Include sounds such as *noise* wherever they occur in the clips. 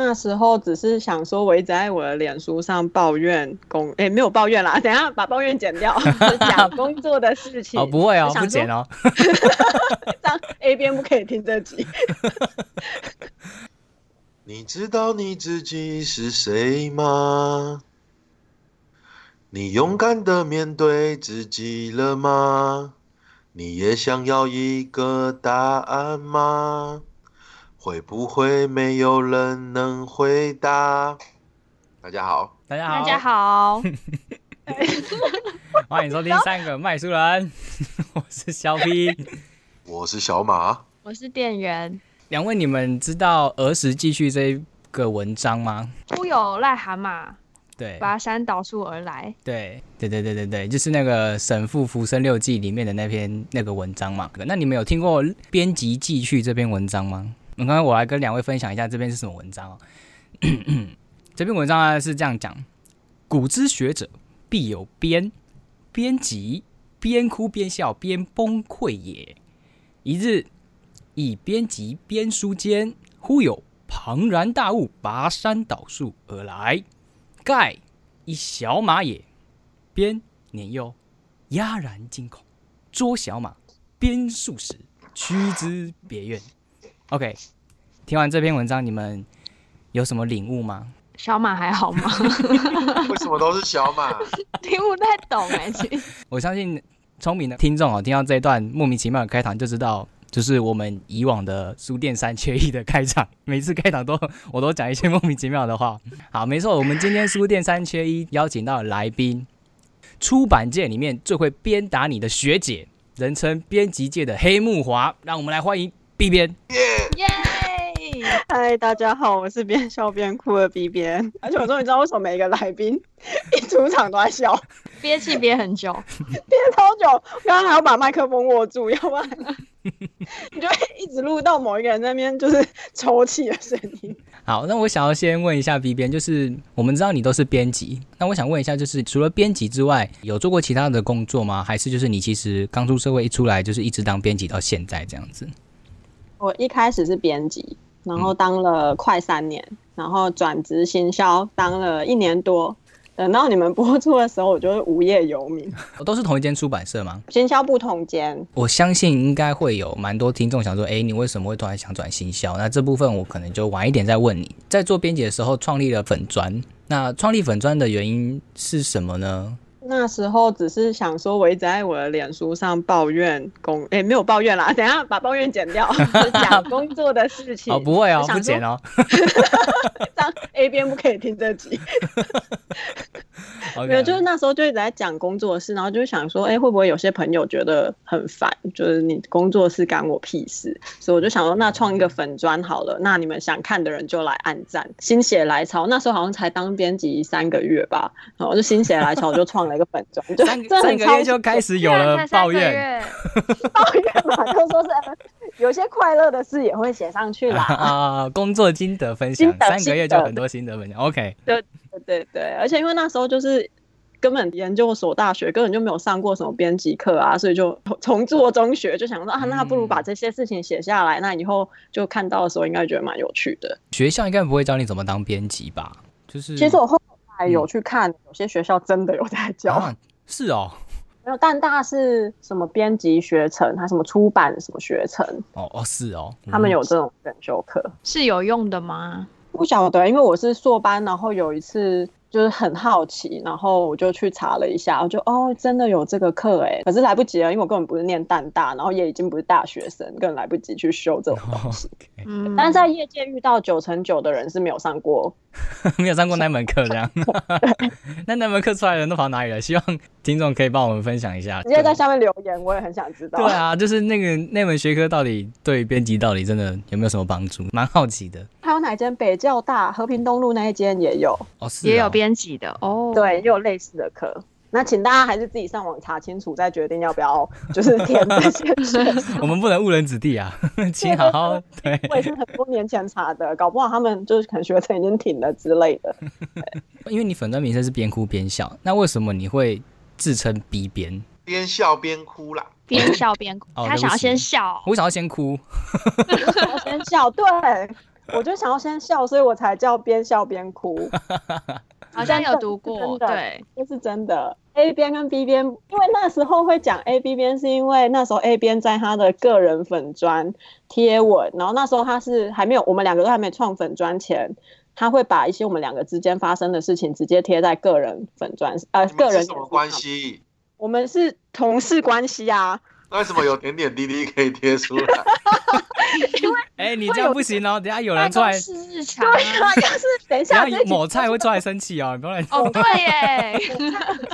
那时候只是想说，我一直在我的脸书上抱怨工，哎，没有抱怨啦，*laughs* 等下把抱怨剪掉，讲 *laughs* 工作的事情。哦，不会哦，不剪哦。*laughs* 当 A 边不可以听这集。你知道你自己是谁吗？你勇敢的面对自己了吗？你也想要一个答案吗？会不会没有人能回答？大家好，大家好，大家好，*laughs* 欢迎收听三个卖书人，*laughs* 我是小 P，我是小马，我是店员。两位，你们知道《儿时记叙》这个文章吗？忽有癞蛤蟆，对，跋山倒树而来。对，对对对对对，就是那个《神父浮生六记》里面的那篇那个文章嘛。那你们有听过《编辑记叙》这篇文章吗？刚刚我来跟两位分享一下这篇是什么文章哦。*coughs* 这篇文章呢是这样讲：古之学者必有编，编辑边哭边笑边崩溃也。一日，以编辑编书间，忽有庞然大物拔山倒树而来，盖一小马也。编年幼，哑然惊恐，捉小马编数时，驱之别院。OK，听完这篇文章，你们有什么领悟吗？小马还好吗？*laughs* 为什么都是小马？*laughs* 听不太懂哎。*laughs* 我相信聪明的听众哦，听到这一段莫名其妙的开场，就知道就是我们以往的书店三缺一的开场。每次开场都我都讲一些莫名其妙的话。好，没错，我们今天书店三缺一邀请到来宾，出版界里面最会鞭打你的学姐，人称编辑界的黑木华，让我们来欢迎。B 边，耶！嗨，大家好，我是边笑边哭的 B 边，*laughs* 而且我终于知道为什么每一个来宾 *laughs* 一出场都在笑，憋气憋很久，*laughs* 憋超久，刚刚还要把麦克风握住，要不然你就会一直录到某一个人那边就是抽泣的声音。好，那我想要先问一下 B 边，就是我们知道你都是编辑，那我想问一下，就是除了编辑之外，有做过其他的工作吗？还是就是你其实刚出社会一出来就是一直当编辑到现在这样子？我一开始是编辑，然后当了快三年，然后转职行销，当了一年多。等到你们播出的时候，我就是无业游民。我都是同一间出版社吗？行销不同间。我相信应该会有蛮多听众想说，哎，你为什么会突然想转行销？那这部分我可能就晚一点再问你。在做编辑的时候，创立了粉砖。那创立粉砖的原因是什么呢？那时候只是想说，我一直在我的脸书上抱怨工，哎，没有抱怨啦，*laughs* 等下把抱怨剪掉，*laughs* 讲工作的事情。哦，不会哦，不剪哦。*laughs* 当 A 边不可以听这集。没有，就是那时候就一直在讲工作室，然后就想说，哎，会不会有些朋友觉得很烦？就是你工作室干我屁事，所以我就想说，那创一个粉砖好了，那你们想看的人就来按赞，心血来潮。那时候好像才当编辑三个月吧，然后就心血来潮就创了一个粉砖，就三三个月就开始有了抱怨，*laughs* *laughs* 抱怨嘛，就说是 *laughs* 有些快乐的事也会写上去啦。啊，工作心得分享，三个月就很多心得分享，OK。对对对，而且因为那时候就是。根本研究所大学根本就没有上过什么编辑课啊，所以就从做中学，就想说啊，那不如把这些事情写下来，那以后就看到的时候应该觉得蛮有趣的。学校应该不会教你怎么当编辑吧？就是，其实我后来有去看，有些学校真的有在教。是哦，没有，但大是什么编辑学程，还什么出版什么学程？哦哦，是哦，他们有这种选修课，是有用的吗？不晓得，因为我是硕班，然后有一次。就是很好奇，然后我就去查了一下，我就哦，真的有这个课哎，可是来不及了，因为我根本不是念淡大，然后也已经不是大学生，根本来不及去修这种东西。嗯，但是在业界遇到九成九的人是没有上过，*laughs* 没有上过那门课这样。*laughs* 那那门课出来的人都跑哪里了？希望听众可以帮我们分享一下，直接在下面留言，我也很想知道。对啊，就是那个那门学科到底对编辑到底真的有没有什么帮助？蛮好奇的。还有哪间北教大和平东路那一间也有哦，是也有编辑的哦，对，也有类似的课。那请大家还是自己上网查清楚，再决定要不要 *laughs* 就是填这些。*laughs* 我们不能误人子弟啊，*laughs* 请好好对。我也是很多年前查的，搞不好他们就是可能学成已经停了之类的。因为你粉砖名称是边哭边笑，那为什么你会自称 B 边？边笑边哭啦，边笑边哭。他想要先笑，我想要先哭。先笑，对。我就想要先笑，所以我才叫边笑边哭。好像有读过，对，这是真的。A 边跟 B 边，因为那时候会讲 A B 边，是因为那时候 A 边在他的个人粉砖贴文，然后那时候他是还没有，我们两个都还没创粉砖前，他会把一些我们两个之间发生的事情直接贴在个人粉砖，呃，个人什么关？系？我们是同事关系啊。那为什么有点点滴滴可以贴出来？*laughs* *laughs* 哎、你这样不行哦，等下有人办出来对啊啊，，要是等一下某菜会出来生气哦，你不要乱。哦，对耶，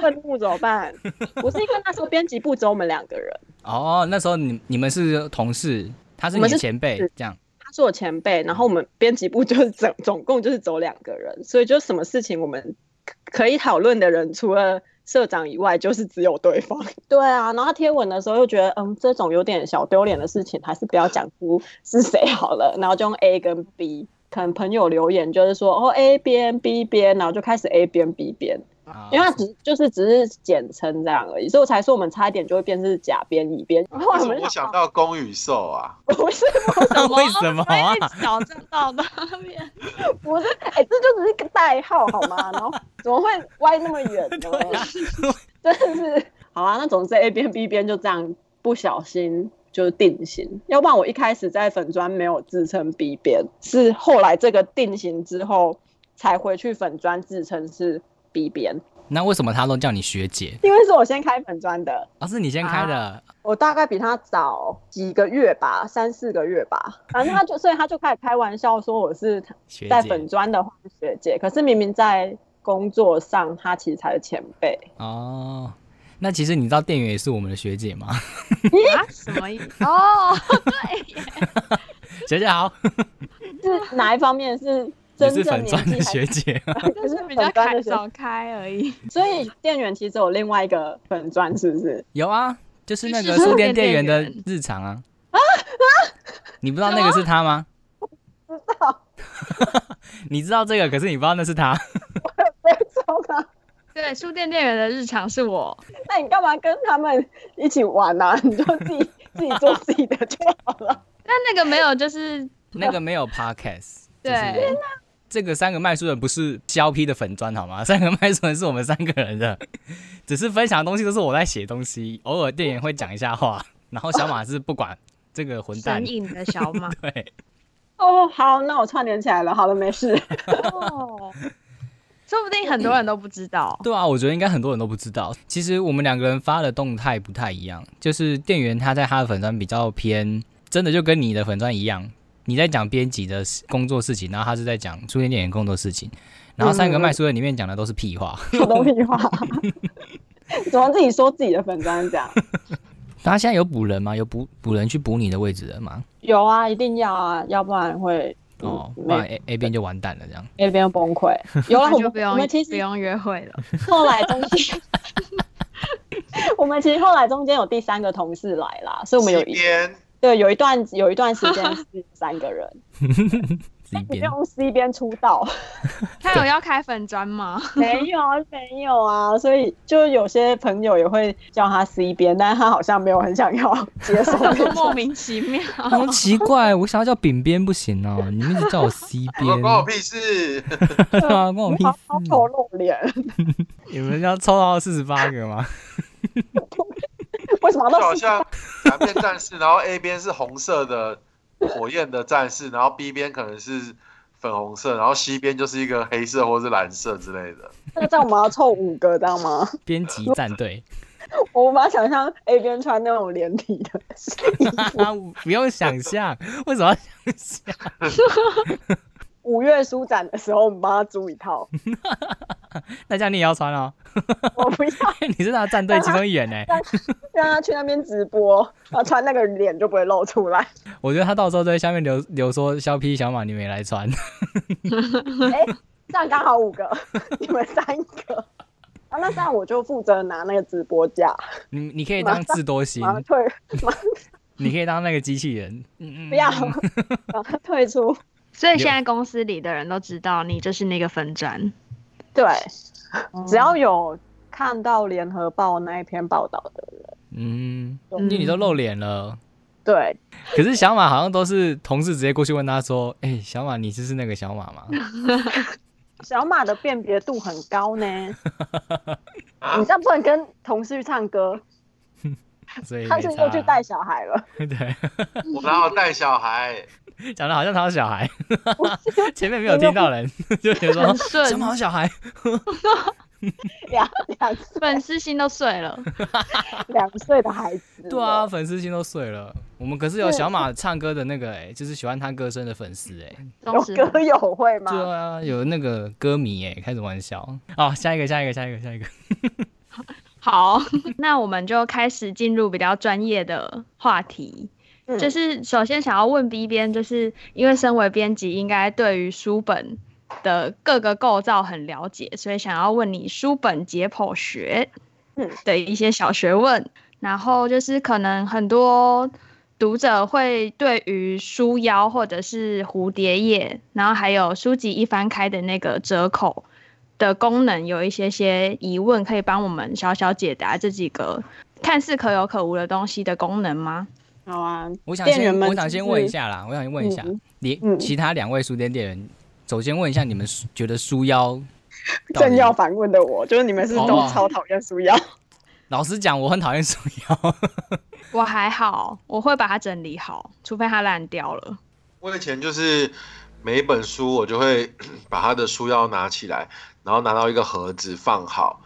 愤怒怎么办？*laughs* 我是因为那时候编辑部只有我们两个人，哦，那时候你你们是同事，他是我们是你的前辈，这样。他是我前辈，然后我们编辑部就是总总共就是走两个人，所以就什么事情我们可可以讨论的人，除了社长以外，就是只有对方。*laughs* 对啊，然后他贴文的时候又觉得，嗯，这种有点小丢脸的事情，还是不要讲出是谁好了，然后就用 A 跟 B。可能朋友留言就是说，哦 A 边 B 边，然后就开始 A 边 B 边，因为它只就是只是简称这样而已，所以我才说我们差一点就会变成是甲边乙边。然后为什么们想到公与受啊？*laughs* 不是 *laughs* 为什么啊？矫正到那边，*laughs* 不是，哎、这就只是个代号好吗？然后怎么会歪那么远呢？真的是，好啊，那总之 A 边 B 边就这样不小心就定型，要不然我一开始在粉砖没有自称 B 边，是后来这个定型之后才回去粉砖自称是 B 边，那为什么他都叫你学姐？因为是我先开粉砖的，啊，是你先开的，我大概比他早几个月吧，三四个月吧，反正他就 *laughs* 所以他就开始开玩笑说我是学在粉砖的话是学姐，可是明明在工作上他其实才是前辈。哦。那其实你知道店员也是我们的学姐吗？啊，什么意思？哦，*laughs* 对学姐好，*laughs* 是哪一方面是你真是正年纪粉砖的学还姐。*laughs* 就是比较开早开而已。*laughs* 所以店员其实有另外一个粉钻，是不是？有啊，就是那个就是书店店员的日常啊。啊你不知道那个是他吗？知道，*laughs* 你知道这个，可是你不知道那是他。没错吗？对，书店店员的日常是我，那你干嘛跟他们一起玩呢、你就自己自己做自己的就好了。但那个没有，就是那个没有 podcast，对就是这个三个卖书人不是肖 P 的粉砖好吗？*laughs* 三个卖书人是我们三个人的，*laughs* 只是分享的东西都是我在写东西，偶尔店员会讲一下话，然后小马是不管这个混蛋神，隐的小马。*laughs* 对，哦，好，那我串联起来了。好了，没事。哦，说不定很多人都不知道。对啊，我觉得应该很多人都不知道。其实我们两个人发的动态不太一样，就是店员他在他的粉砖比较偏，真的就跟你的粉砖一样，你在讲编辑的工作事情，然后他是在讲书店店员工作事情，然后三个卖书的里面讲的都是屁话。*laughs* 什么屁话？*laughs* 怎么自己说自己的粉砖这样？他现在有补人吗？有补补人去补你的位置了吗？有啊，一定要啊，要不然会哦，嗯不然 A A 边就完蛋了，这样。A 边崩溃。有啊，我们就不用我们其实不用约会了。后来中间，*laughs* 我们其实后来中间有第三个同事来啦，所以我们有一西边对有一段有一段时间是 *laughs* 三个人，*laughs* 这一边你不用 C 边出道，*laughs* 他有要开粉砖吗？没有啊，没有啊，所以就有些朋友也会叫他 C 边，但是他好像没有很想要接受莫名其妙。好奇怪，我想要叫饼边不行哦，你们一直叫我 C 边，关我屁事！对啊，关我屁事。丑露脸，你们要抽到四十八个吗？为什么就好像蓝边战士，然后 A 边是红色的火焰的战士，然后 B 边可能是粉红色，然后 C 边就是一个黑色或是蓝色之类的。那这样我们要凑五个，知道吗？编辑战队，*laughs* 我无法想象 A 边穿那种连体的衣服。*laughs* 不用想象，为什么要想象？*laughs* 五月书展的时候，我们帮他租一套，*laughs* 那这样你也要穿哦，*laughs* 我不要 *laughs* 你是他的战队其中一员呢。让他去那边直播，然后穿那个脸就不会露出来。我觉得他到时候在下面留留说肖 P 小马你们也来穿，哎、这样刚好五个，你们三个。啊，那这样我就负责拿那个直播架，你你可以当智多星退，你可以当那个机器人。嗯嗯，不要嗯，把它退出。所以现在公司里的人都知道你就是那个粉砖。对，只要有看到联合报那一篇报道的人，嗯，因为你都露脸了，对，可是小马好像都是同事直接过去问他说：“哎、小马，你就是那个小马吗？*laughs* 小马的辨别度很高呢。啊 *laughs* 你这样不能跟同事去唱歌，？” *laughs* 所以他是又去带小孩了。*laughs* 对，我哪有带小孩？讲的好像他有小孩，前面没有听到人，就觉得说什么小马小孩，*laughs* 两两 *laughs* 粉丝心都碎了。两岁的孩子，对啊，，粉丝心都碎了。我们可是有小马唱歌的那个、哎，就是喜欢他歌声的粉丝，哎，有歌友会吗？对啊，有那个歌迷，哎，开什么玩笑？哦，下一个，下一个，下一个，下一个，好，*laughs* *laughs* 那我们就开始进入比较专业的话题。嗯就是首先想要问 B 编，就是因为身为编辑，应该对于书本的各个构造很了解，所以想要问你书本解剖学嗯的一些小学问。然后就是可能很多读者会对于书腰或者是蝴蝶叶，然后还有书籍一翻开的那个折口的功能有一些些疑问，可以帮我们小小解答这几个看似可有可无的东西的功能吗？好啊，我想先，店员们我想先问一下啦，我想先问一下嗯，你嗯其他两位书店店员，首先问一下你们觉得书腰正要反问的我，就是你们是哦都超讨厌书腰，老实讲，我很讨厌书腰。*laughs* 我还好，我会把它整理好，除非它烂掉了。我以前就是每一本书，我就会 *clears throat* 把他的书腰拿起来，然后拿到一个盒子放好。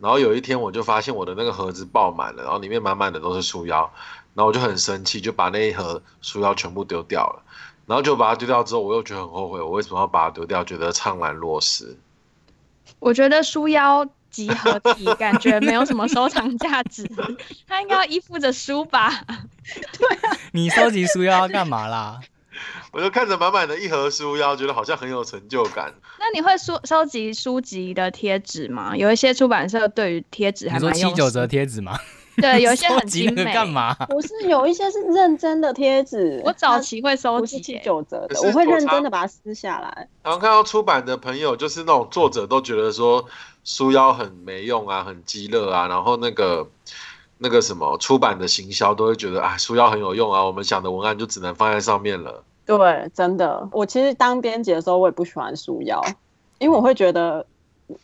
然后有一天我就发现我的那个盒子爆满了，然后里面满满的都是书腰，然后我就很生气，就把那一盒书腰全部丢掉了。然后就把它丢掉之后，我又觉得很后悔，我为什么要把它丢掉？觉得怅然若失。我觉得书腰集合体感觉没有什么收藏价值，它应该要依附着书吧？对 *laughs* 啊你收集书腰要干嘛啦？*laughs* 我就看着满满的一盒书腰，觉得好像很有成就感。那你会收收集书籍的贴纸吗？有一些出版社对于贴纸还蛮用心七九折贴纸吗？对，有一些很 *laughs* 精美。干？嘛？不是有一些是认真的贴纸，我早期会它收不是七集、九折的，我会认真的把它撕下来。然后看到出版的朋友，就是那种作者都觉得说书腰很没用啊，很鸡肋啊，然后那个那个什么出版的行销都会觉得啊，书腰很有用啊，我们想的文案就只能放在上面了。对，真的，我其实当编辑的时候，我也不喜欢书腰，因为我会觉得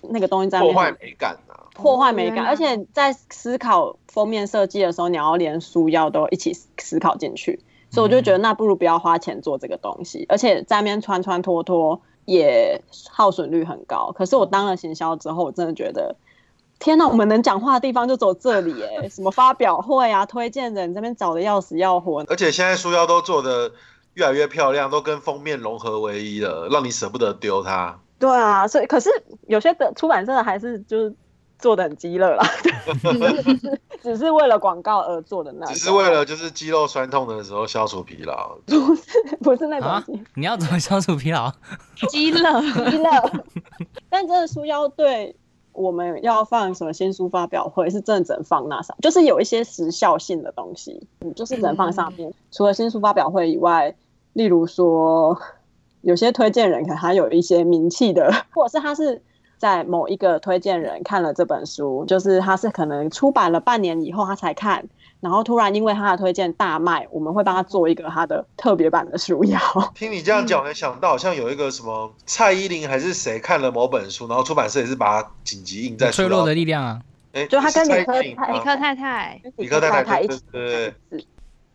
那个东西在破坏美感啊。破坏美感，而且在思考封面设计的时候，你要连书腰都一起思考进去，所以我就觉得那不如不要花钱做这个东西，而且在那边穿穿脱脱也耗损率很高。可是我当了行销之后，我真的觉得。天呐，我们能讲话的地方就走这里哎，*laughs* 什么发表会啊、推荐人这边找的要死要活，而且现在书腰都做的越来越漂亮，都跟封面融合为一了，让你舍不得丢它。对啊，所以可是有些的出版社还是就是做的很鸡肋啦，*laughs* 只是为了广告而做的那，只是为了就是肌肉酸痛的时候消除疲劳。不是不是那啊种鸡你要怎么消除疲劳？*laughs* 肌肋。肌肋。但真的书腰对我们要放什么新书发表会是真的只能放那上，就是有一些时效性的东西，嗯，就是只能放上面。除了新书发表会以外，例如说有些推荐人可能他有一些名气的，*laughs* 或者是他是。在某一个推荐人看了这本书，就是他是可能出版了半年以后他才看，然后突然因为他的推荐大卖，我们会帮他做一个他的特别版的书腰。*laughs* 听你这样讲，我想到好像有一个什么蔡依林还是谁看了某本书，然后出版社也是把它紧急印在书脆弱的力量啊！哎，就他跟是蔡理科太理科太太，理科太太一起对对对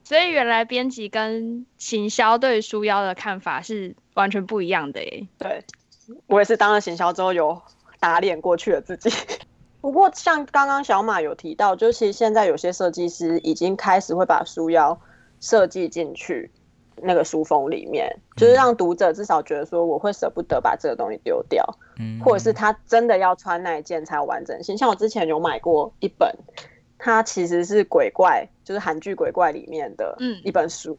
所以原来编辑跟行销对于书腰的看法是完全不一样的耶。对，我也是当了行销之后有打脸过去了自己。不过像刚刚小马有提到，就是其实现在有些设计师已经开始会把书腰设计进去那个书封里面，就是让读者至少觉得说我会舍不得把这个东西丢掉，嗯，或者是他真的要穿那一件才有完整性。像我之前有买过一本，它其实是鬼怪，就是韩剧鬼怪里面的嗯。一本书，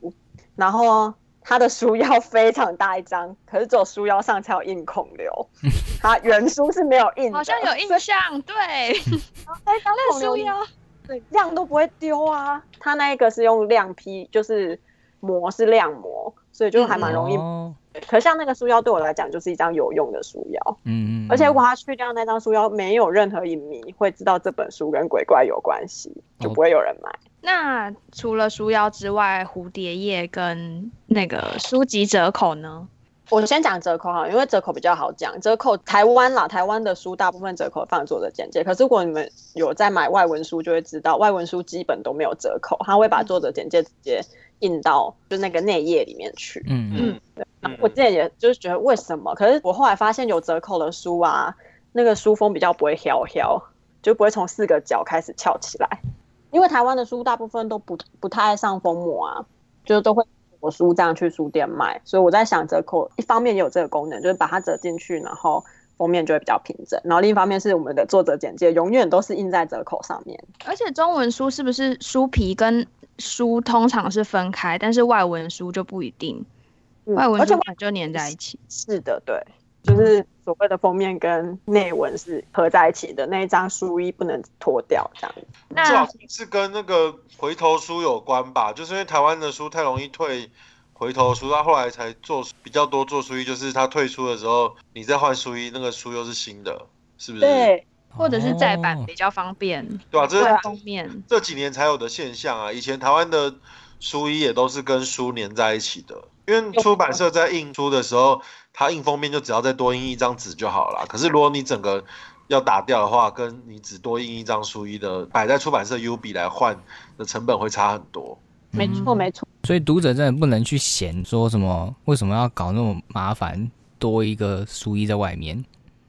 然后它的书腰非常大一张，可是只有书腰上才有印孔流，它原书是没有印的，好像有印象，对，*laughs* 那张那孔流书腰对量都不会丢啊。它那一个是用亮批，就是膜是亮膜，所以就还蛮容易。哦可像那个书腰对我来讲就是一张有用的书腰。嗯嗯，而且如果他去掉那张书腰，没有任何影迷会知道这本书跟鬼怪有关系，就不会有人买。那除了书腰之外，蝴蝶页跟那个书籍折扣呢？我先讲折扣哈，因为折扣比较好讲。折扣台湾啦，台湾的书大部分折扣放作者简介。可是如果你们有在买外文书，就会知道外文书基本都没有折扣，他会把作者简介直接印到就那个内页里面去。嗯嗯，对。我之前也就是觉得为什么？可是我后来发现有折扣的书啊，那个书封比较不会翘翘，就不会从四个角开始翘起来。因为台湾的书大部分都不不太爱上封膜啊，就都会。我书这样去书店卖，所以我在想折扣一方面也有这个功能，就是把它折进去，然后封面就会比较平整。然后另一方面是我们的作者简介永远都是印在折扣上面。而且中文书是不是书皮跟书通常是分开，但是外文书就不一定，外文书就粘在一起。是的，对，就是所谓的封面跟内文是合在一起的，那一张书衣不能脱掉这样。那是跟那个。回头书有关吧，就是因为台湾的书太容易退回头书，他后来才做比较多做书衣，就是他退出的时候，你再换书衣，那个书又是新的，是不是？对，或者是再版比较方便，对吧？这是封面这几年才有的现象啊。以前台湾的书衣也都是跟书粘在一起的，因为出版社在印书的时候，它印封面就只要再多印一张纸就好了。可是如果你整个要打掉的话，跟你只多印一张书衣的摆在出版社 U 比来换的成本会差很多。没错，没错。所以读者真的不能去嫌说什么为什么要搞那么麻烦，多一个书衣在外面。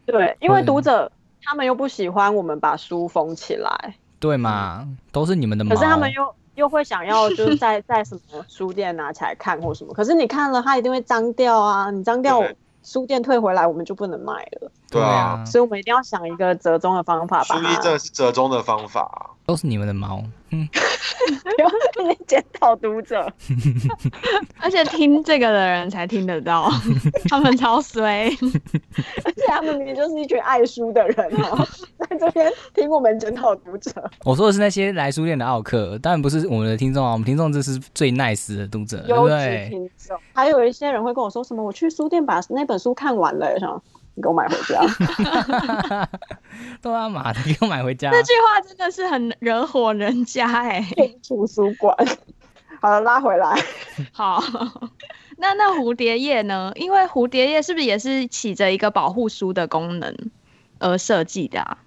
对，因为读者他们又不喜欢我们把书封起来。对嘛，都是你们的。可是他们又又会想要就是在 *laughs* 在什么书店拿起来看或什么，可是你看了它一定会脏掉啊，你脏掉。书店退回来，我们就不能卖了。对啊，所以我们一定要想一个折中的方法。书衣真的是折中的方法，都是你们的猫。嗯，*laughs* 不要检讨读者，*laughs* 而且听这个的人才听得到，*laughs* 他们超衰，而且他们明明就是一群爱书的人哦，在这边听我们检讨读者。我说的是那些来书店的奥客，当然不是我们的听众啊，我们听众这是最 nice 的读者，对不对？听众，还有一些人会跟我说什么，我去书店把那本书看完了，想。你给我买回家，*laughs* 都他妈的给我买回家！这句话真的是很惹火人家哎。图书馆，好了，拉回来。*laughs* 好，*laughs* 那那蝴蝶叶呢？因为蝴蝶叶是不是也是起着一个保护书的功能而设计的啊？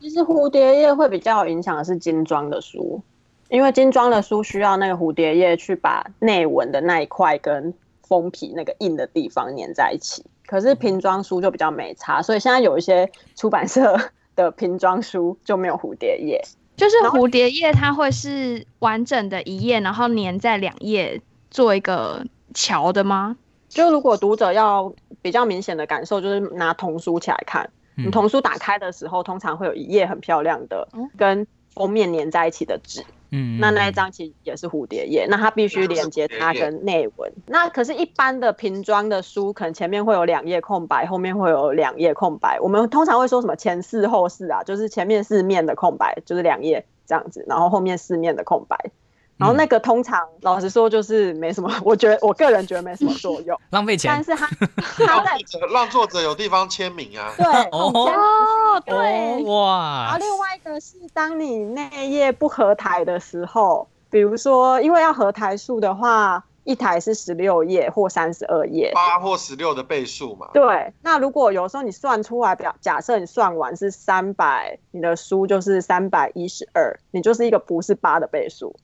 其实蝴蝶叶会比较有影响的是精装的书，因为精装的书需要那个蝴蝶叶去把内文的那一块跟封皮那个硬的地方粘在一起。可是瓶装书就比较没差，所以现在有一些出版社的瓶装书就没有蝴蝶页，就是蝴蝶页它会是完整的一页，然后粘在两页做一个桥的吗？就如果读者要比较明显的感受，就是拿童书起来看，你童书打开的时候，通常会有一页很漂亮的跟封面粘在一起的纸。嗯，那那一张其实也是蝴蝶页，那它必须连接它跟内文。那可是，一般的瓶装的书，可能前面会有两页空白，后面会有两页空白。我们通常会说什么前四后四啊，就是前面四面的空白，就是两页这样子，然后后面四面的空白。然后那个通常老实说就是没什么，我觉得我个人觉得没什么作用，*laughs* 浪费钱。但是他 *laughs* 他在让作者有地方签名啊。对哦，对哇。然后另外一个是当你内页不合台的时候，比如说因为要合台数的话，一台是十六页或三十二页，八或十六的倍数嘛。对，那如果有时候你算出来表，假设你算完是三百，你的书就是三百一十二，你就是一个不是八的倍数。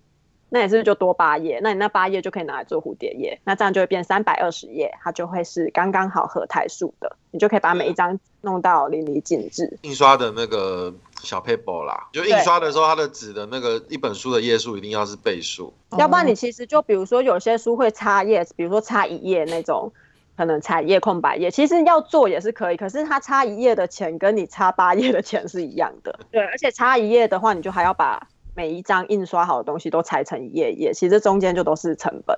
那你是不就多八页，那你那八页就可以拿来做蝴蝶页，那这样就会变三百二十页，它就会是刚刚好合台数的，你就可以把每一张弄到淋漓尽致。印刷的那个小 paper 啦，就印刷的时候，它的纸的那个一本书的页数一定要是倍数，要不然你其实就比如说有些书会插页，比如说插一页那种，可能插页空白页，其实要做也是可以，可是它插一页的钱跟你插八页的钱是一样的。对，而且插一页的话，你就还要把。每一张印刷好的东西都裁成一页页，其实中间就都是成本，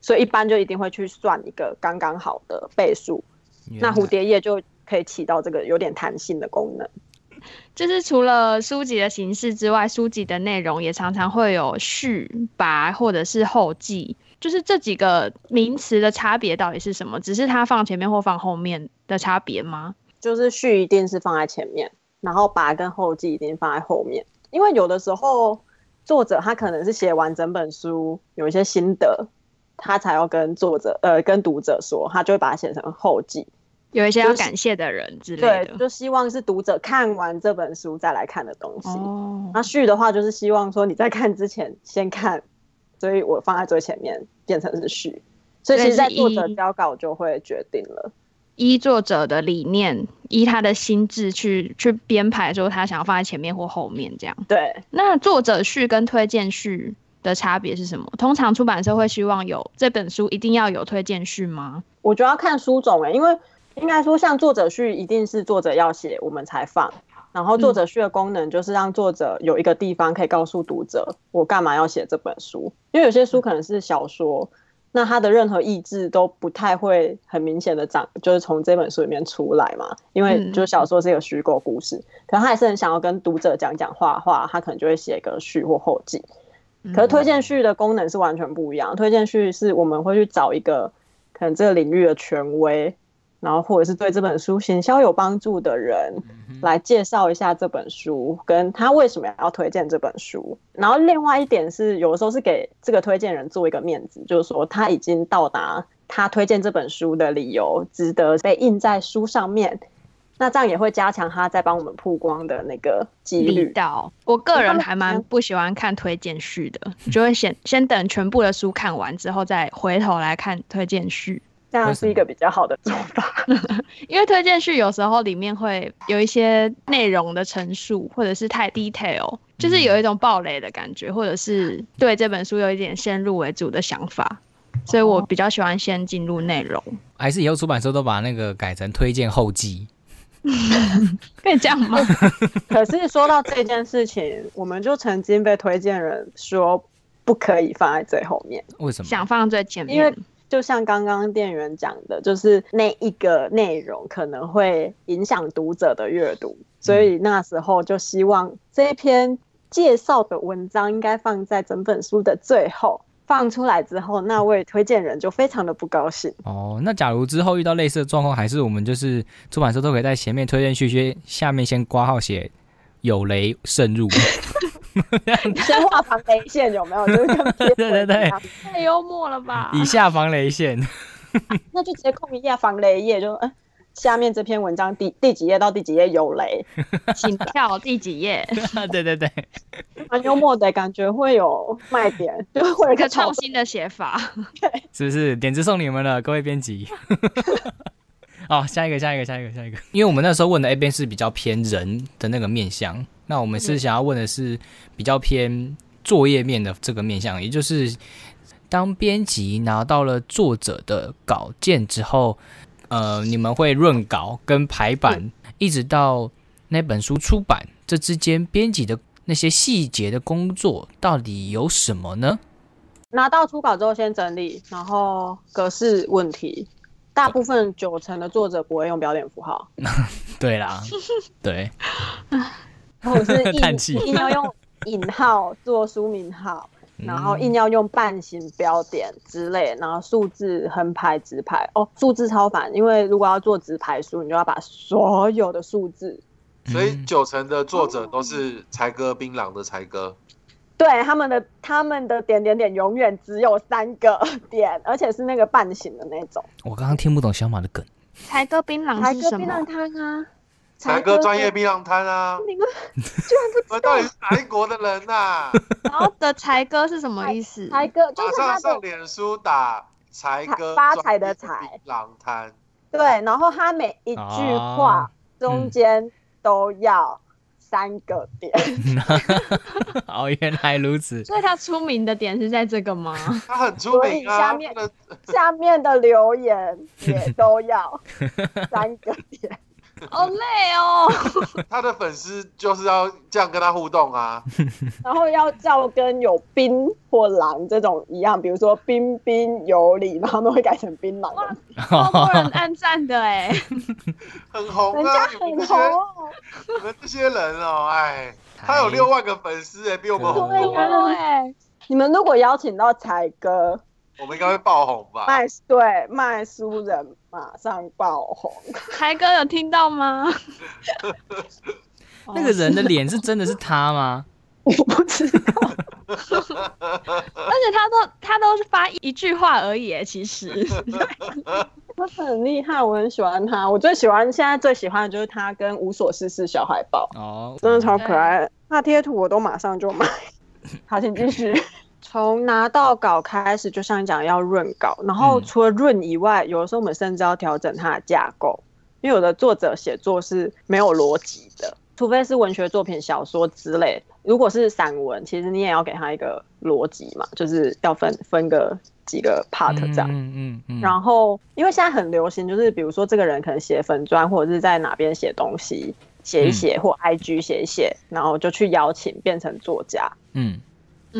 所以一般就一定会去算一个刚刚好的倍数。那蝴蝶页就可以起到这个有点弹性的功能。就是除了书籍的形式之外，书籍的内容也常常会有序、拔或者是后记。就是这几个名词的差别到底是什么？只是它放前面或放后面的差别吗？就是序一定是放在前面，然后拔跟后记一定放在后面。因为有的时候作者他可能是写完整本书有一些心得，他才要跟作者呃跟读者说，他就会把它写成后记。有一些要感谢的人之类对，的。就希望是读者看完这本书再来看的东西。哦，那序的话，就是希望说你在看之前先看，所以我放在最前面变成是序。所以其实，在作者交稿就会决定了。依作者的理念，依他的心智去去编排，说他想要放在前面或后面这样。对，那作者序跟推荐序的差别是什么？通常出版社会希望有这本书一定要有推荐序吗？我觉得要看书种诶、欸因为应该说像作者序一定是作者要写，我们才放。然后作者序的功能就是让作者有一个地方可以告诉读者，我干嘛要写这本书。因为有些书可能是小说，那他的任何意志都不太会很明显的长，就是从这本书里面出来嘛。因为嗯就是小说是一个虚构故事，可他还是很想要跟读者讲讲话话，他可能就会写个序或后记。可是推荐序的功能是完全不一样。推荐序是我们会去找一个可能这个领域的权威，然后或者是对这本书行销有帮助的人，来介绍一下这本书，跟他为什么要推荐这本书。然后另外一点是，有的时候是给这个推荐人做一个面子，就是说他已经到达他推荐这本书的理由，值得被印在书上面。那这样也会加强他在帮我们曝光的那个几率。到，我个人还蛮不喜欢看推荐序的，就会先先等全部的书看完之后，再回头来看推荐序。这样是一个比较好的做法。*laughs* 因为推荐序有时候里面会有一些内容的陈述，或者是太 detail，就是有一种暴雷的感觉，或者是对这本书有一点先入为主的想法，所以我比较喜欢先进入内容。还是以后出版社都把那个改成推荐后记？*laughs* 可以这样吗？*laughs* 可是说到这件事情，我们就曾经被推荐人说不可以放在最后面，为什么？想放最前面，因为就像刚刚店员讲的，就是那一个内容可能会影响读者的阅读，所以那时候就希望这一篇介绍的文章应该放在整本书的最后。放出来之后，那位推荐人就非常的不高兴。哦，那假如之后遇到类似的状况，还是我们就是出版社都可以在前面推荐序先下面先挂号写有雷慎入，*laughs* *laughs* 先画防雷线有没有？*laughs* 就是跟贴对对对太幽默了吧？以下防雷线。*laughs* 那就直接空一下防雷页，就嗯，下面这篇文章第第几页到第几页有雷，请跳第几页？对对对，蛮幽默的感觉，会有卖点，就会有一个创创新的写法。是不是？点子送你们了，各位编辑。哦，下一个，下一个，下一个，下一个。因为我们那时候问的 A 边是比较偏人的那个面向，那我们是想要问的是比较偏作业面的这个面向，也就是当编辑拿到了作者的稿件之后，呃，你们会润稿跟排版，一直到那本书出版，这之间编辑的那些细节的工作到底有什么呢？拿到初稿之后先整理，然后格式问题，大部分九成的作者不会用标点符号，*laughs* 对啦，对，*laughs* 或者是硬 *laughs* 硬要用引号做书名号，然后嗯硬要用半形标点之类，然后数字横排直排哦，数字超烦，因为如果要做直排书，你就要把所有的数字所以嗯九成的作者都是才哥槟榔的才哥，对他们的他们的点点点永远只有三个 *laughs* 点，而且是那个半形的那种。我刚刚听不懂小马的梗。才哥槟榔是什才哥槟榔么？摊啊，才哥专业槟榔摊啊，你们你们到底是哪一国的人呐、*laughs* 然后的才哥是什么意思？才哥就是他上脸书打才哥发财的财槟榔摊，对，然后他每一句话哦中间都要三个点，*laughs* 哦，原来如此。*laughs* 所以他出名的点是在这个吗？他很出名啊。下面的下面的留言也都要三个点。*laughs* 好累哦。*laughs* 他的粉丝就是要这样跟他互动啊。*laughs* 然后要叫跟有槟或狼这种一样，比如说彬彬有礼，然后都会改成槟榔的，超多人按赞的哎，很红人家啊！你们这些很红哦。你们这些人哦，哎，他有六万个粉丝哎，比我们红。多哎，你们如果邀请到才哥我们应该会爆红吧？卖对卖书人，马上爆红。*laughs* 台哥有听到吗？*laughs* 那个人的脸是真的是他吗？我不知道，*laughs* 而且他都他都是发一句话而已，其实他很厉害，我很喜欢他。我最喜欢现在最喜欢的就是他跟无所事事小海豹，哦，真的超可爱。那贴图我都马上就买。好，请继续。从拿到稿开始，就像你讲要润稿，然后嗯除了润以外，有的时候我们甚至要调整它的架构，因为有的作者写作是没有逻辑的，除非是文学作品、小说之类。如果是散文，其实你也要给他一个逻辑嘛，就是要分分个几个 part 这样。嗯嗯嗯，然后，因为现在很流行，就是比如说这个人可能写粉砖，或者是在哪边写东西，写一写，或 IG 写一写，然后就去邀请变成作家。嗯，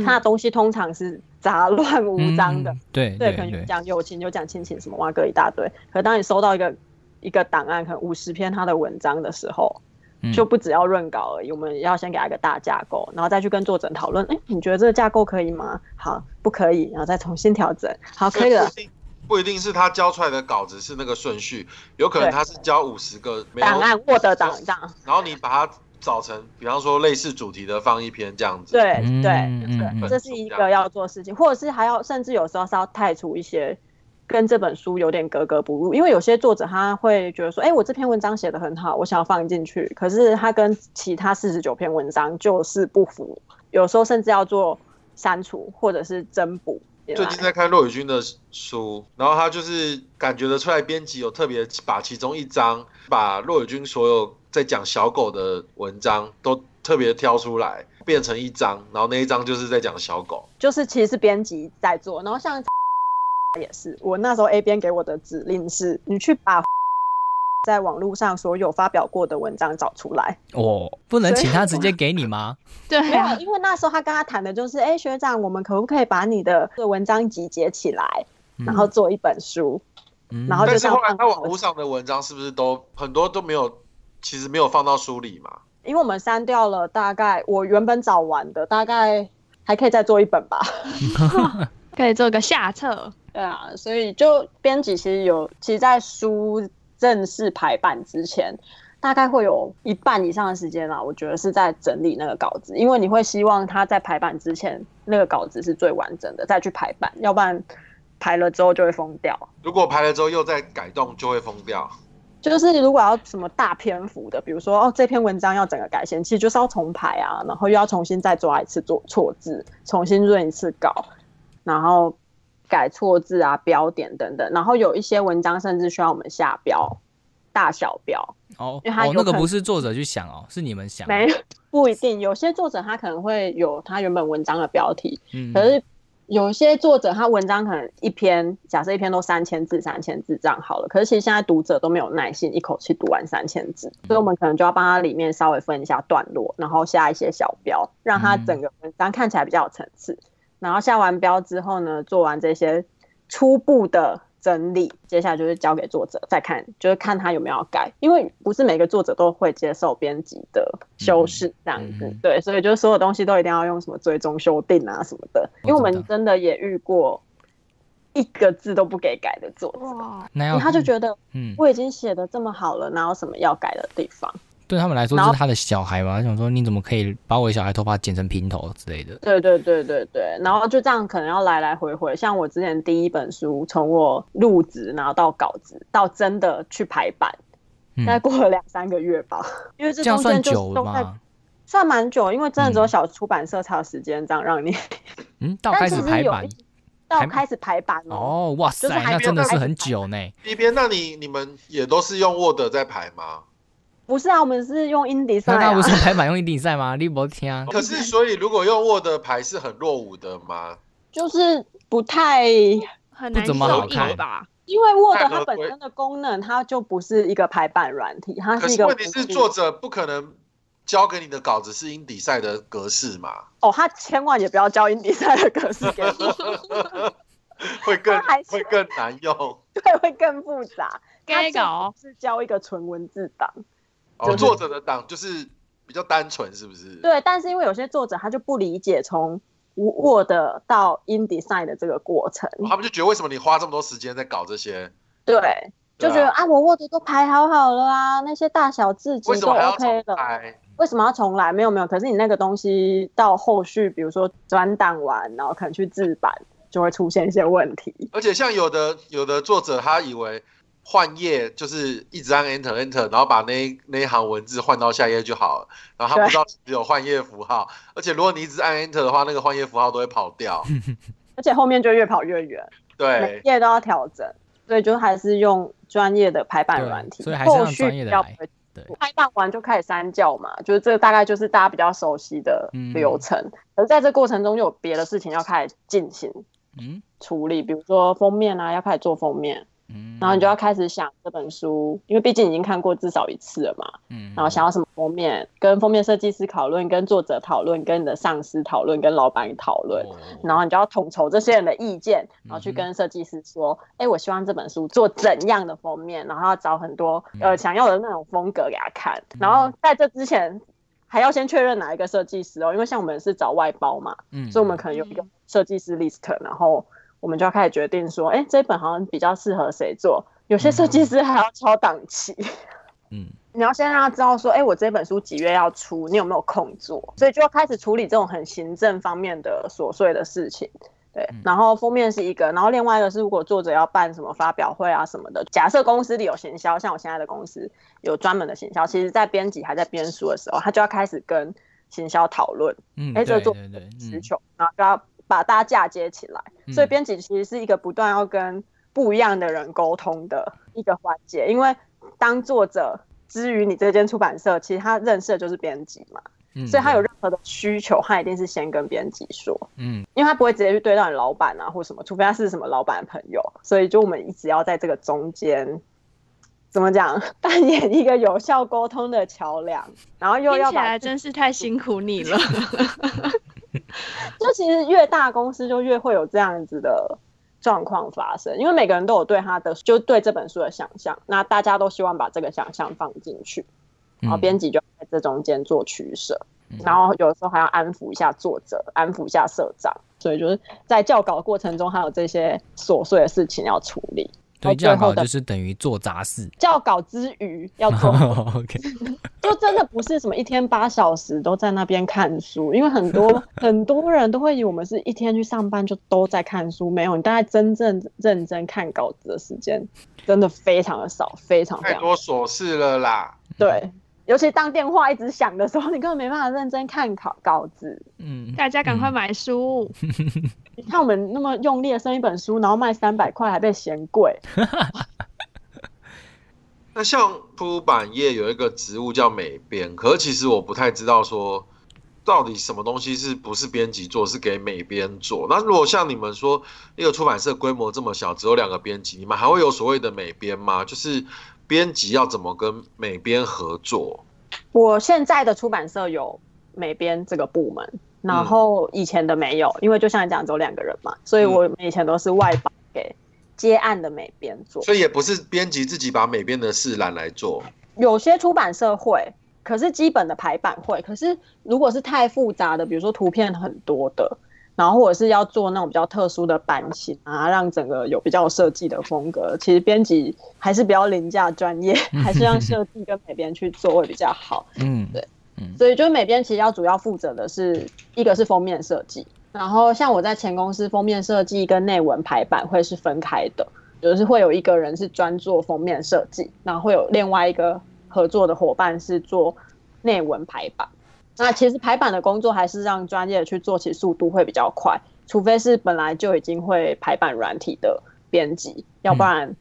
他的东西通常是杂乱无章的，嗯，对对，可能讲友情，就讲亲情，什么哇哥一大堆。可当你收到一个一个档案，可能五十篇他的文章的时候，嗯就不只要润稿而已，我们要先给他一个大架构，然后再去跟作者讨论，哎，你觉得这个架构可以吗？好，不可以，然后再重新调整。好，可以了不。一定不一定是他交出来的稿子是那个顺序，有可能他是交五十个档案 Word 档然后你把它找成，比方说类似主题的放一篇这样子。对嗯对对，这是一个要做事情，或者是还要，甚至有时候是要太除一些跟这本书有点格格不入，因为有些作者他会觉得说，哎，我这篇文章写的很好，我想要放进去，可是他跟其他四十九篇文章就是不符，有时候甚至要做删除或者是增补。最近在看骆宇军的书，然后他就是感觉得出来，编辑有特别把其中一章，把骆宇军所有在讲小狗的文章都特别挑出来，变成一张，然后那一张就是在讲小狗。就是其实是编辑在做，然后像 *laughs* 也是，我那时候 A 编给我的指令是，你去把 *laughs* 在网络上所有发表过的文章找出来。哦，不能请他直接给你吗？对没有，因为那时候他跟他谈的就是，哎、学长，我们可不可以把你的文章集结起来，然后做一本书？嗯然后就但是后来他网络上的文章是不是都很多都没有，其实没有放到书里嘛？因为我们删掉了大概我原本找完的，大概还可以再做一本吧。*laughs* 可以做个下册。对啊，所以就编辑其实有，其实，在书正式排版之前，大概会有一半以上的时间啦，我觉得是在整理那个稿子，因为你会希望他在排版之前那个稿子是最完整的，再去排版，要不然排了之后就会疯掉。如果排了之后又再改动，就会疯掉。就是如果要什么大篇幅的，比如说哦这篇文章要整个改写，其实就是要重排啊，然后又要重新再抓一次做错字，重新润一次稿，然后改错字啊、标点等等，然后有一些文章甚至需要我们下标、大小标，哦因为他哦，那个不是作者去想哦，是你们想。没不一定，有些作者他可能会有他原本文章的标题，嗯，可是有些作者他文章可能一篇，假设一篇都三千字、三千字这样好了。可是其实现在读者都没有耐心一口气读完三千字，所以我们可能就要帮他里面稍微分一下段落，然后下一些小标，让他整个文章看起来比较有层次。然后下完标之后呢，做完这些初步的整理，接下来就是交给作者再看，就是看他有没有改，因为不是每个作者都会接受编辑的修饰这样子，嗯。嗯对，所以就是所有东西都一定要用什么追踪修订啊什么的，因为我们真的。也遇过一个字都不给改的作者，他就觉得嗯，我已经写的这么好了，哪有什么要改的地方？对他们来说是他的小孩嘛，想说你怎么可以把我小孩头发剪成平头之类的？对对对对对，然后就这样可能要来来回回，像我之前第一本书，从我入职然后到稿子到真的去排版，嗯大概过了两三个月吧，*laughs* 因为这中间就算久都在吗？算蛮久，因为真的只有嗯小出版社才有时间这样让你，*laughs* 嗯，*laughs* 到但开始排版到还开始排版哦，哦，哇塞，就是那真的是很久呢。第一边，那你你们也都是用 Word 在排吗？不是啊，我们是用 InDesign 啊那他不，是排版用一定赛吗？你没听啊？可是，所以如果用 Word 排是很落伍的吗？就是不太，很难不怎么好吧？因为 Word 它本身的功能它就不是一个排版软体，它是一个是问题是，作者不可能交给你的稿子是英底赛的格式嘛，哦，他千万也不要交 InDesign 的格式给我，*laughs* 会更会更难用。对，会更复杂。该搞是交一个纯文字档，哦，就作者的档就是比较单纯，是不是？对，但是因为有些作者他就不理解从 Word 到 InDesign 的这个过程，哦他们就觉得为什么你花这么多时间在搞这些？对，就觉得啊，我 Word 都排好好了啊，那些大小字级都 OK 了？为什么要重来？没有没有，可是你那个东西到后续，比如说转档完，然后可能去制版，就会出现一些问题。而且像有的有的作者，他以为换页就是一直按 Enter Enter，然后把那那一行文字换到下一页就好了，然后他不知道只有换页符号，而且如果你一直按 Enter 的话，那个换页符号都会跑掉。*laughs* 而且后面就越跑越远，对每对，页都要调整，所以就还是用专业的排版对软体，所以还是让后续专业的来比较不会对，拍办完就开始删教嘛，就是这个大概就是大家比较熟悉的嗯流程。可是在这过程中，有别的事情要开始进行嗯处理，比如说封面啊，要开始做封面，嗯，然后你就要开始想这本书，因为毕竟已经看过至少一次了嘛，嗯，然后想要什么封面，跟封面设计师讨论，跟作者讨论，跟你的上司讨论，跟老板讨论。哦然后你就要统筹这些人的意见，然后去跟设计师说，哎、我希望这本书做怎样的封面，然后要找很多嗯呃想要的那种风格给他看。然后在这之前，还要先确认哪一个设计师哦，因为像我们是找外包嘛，嗯所以我们可能有一个设计师 list，然后我们就要开始决定说，哎、这本好像比较适合谁做。有些设计师还要敲档期，嗯 *laughs* 你要先让他知道说，哎、我这本书几月要出，你有没有空做？所以就要开始处理这种很行政方面的琐碎的事情。对，嗯然后封面是一个，然后另外一个是如果作者要办什么发表会啊什么的，假设公司里有行销，像我现在的公司有专门的行销，其实在编辑还在编书的时候，他就要开始跟行销讨论，嗯，哎、这个作对对对，嗯需求，然后就要把大家嫁接起来。所以嗯编辑其实是一个不断要跟不一样的人沟通的一个环节，因为当作者之于你这间出版社，其实他认识的就是编辑嘛，嗯所以他有任何的需求，他一定是先跟编辑说，嗯因为他不会直接去对到你老板啊或什么，除非他是什么老板的朋友，所以就我们一直要在这个中间。怎么讲？*laughs* 扮演一个有效沟通的桥梁，然后又要来真是太辛苦你了。*laughs* *laughs* 就其实越大公司就越会有这样子的状况发生，因为每个人都有对他的就对这本书的想象，那大家都希望把这个想象放进去，然后嗯编辑就在这中间做取舍，嗯然后有时候还要安抚一下作者，安抚一下社长，所以就是在校稿过程中还有这些琐碎的事情要处理。对，最后的校稿就是等于做杂事。校稿之余要做 *laughs* OK，*laughs* 就真的不是什么一天八小时都在那边看书，因为很多 *laughs* 很多人都会以为我们是一天去上班就都在看书，没有，你大概真正认真看稿子的时间真的非常的少，非常非常太多琐事了啦。对。尤其当电话一直响的时候，你根本没办法认真看稿稿子。嗯，大家赶快买书，你看我们那么用力的生一本书，然后卖三百块，还被嫌贵。*laughs* 那像出版业有一个职务叫美编，可是其实我不太知道说到底什么东西是不是编辑做，是给美编做。那如果像你们说一个出版社规模这么小，只有两个编辑，你们还会有所谓的美编吗？就是编辑要怎么跟美编合作？我现在的出版社有美编这个部门，然后以前的没有，因为就像你讲，只有两个人嘛，所以我以前都是外包给接案的美编做。所以也不是编辑自己把美编的事揽来做。有些出版社会，可是基本的排版会。可是如果是太复杂的，比如说图片很多的，然后或者是要做那种比较特殊的版型啊，让整个有比较有设计的风格，其实编辑还是比较凌驾专业，*laughs* 还是让设计跟美编去做会比较好。嗯，对所以就是美编其实要主要负责的是一个是封面设计，然后像我在前公司封面设计跟内文排版会是分开的，就是会有一个人是专做封面设计，然后会有另外一个合作的伙伴是做内文排版。那其实排版的工作还是让专业去做，其实速度会比较快，除非是本来就已经会排版软体的编辑，要不然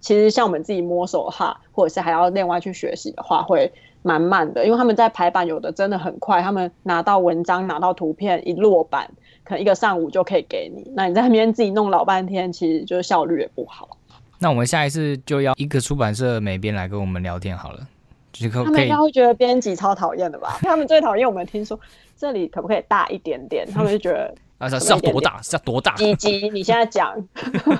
其实像我们自己摸手哈，或者是还要另外去学习的话，会蛮慢的，因为他们在排版有的真的很快，他们拿到文章、拿到图片一落版，可能一个上午就可以给你。那你在那边自己弄老半天，其实就是效率也不好。那我们下一次就要一个出版社美编来跟我们聊天好了，他们应该会觉得编辑超讨厌的吧？*laughs* 他们最讨厌我们听说这里可不可以大一点点，*laughs* 他们就觉得啊是是要多大是要多大？几集你现在讲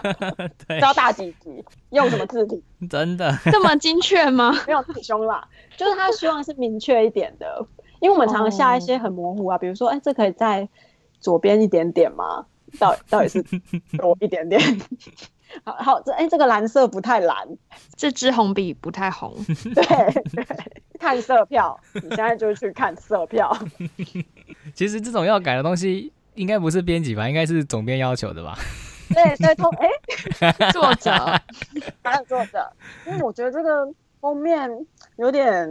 *laughs* 要大几集，用什么字体？真的，这么精确吗？没有太凶啦，就是他希望是明确一点的，因为我们常常下一些很模糊啊，比如说，哎、这可以在左边一点点吗？到到底是多一点点？*laughs* 好好，这哎、这个蓝色不太蓝，这支红笔不太红，对，对看色票，你现在就去看色票。*laughs* 其实这种要改的东西，应该不是编辑吧，应该是总编要求的吧？*laughs* 对对，通哎，作者还有作者，因为我觉得这个封面有点，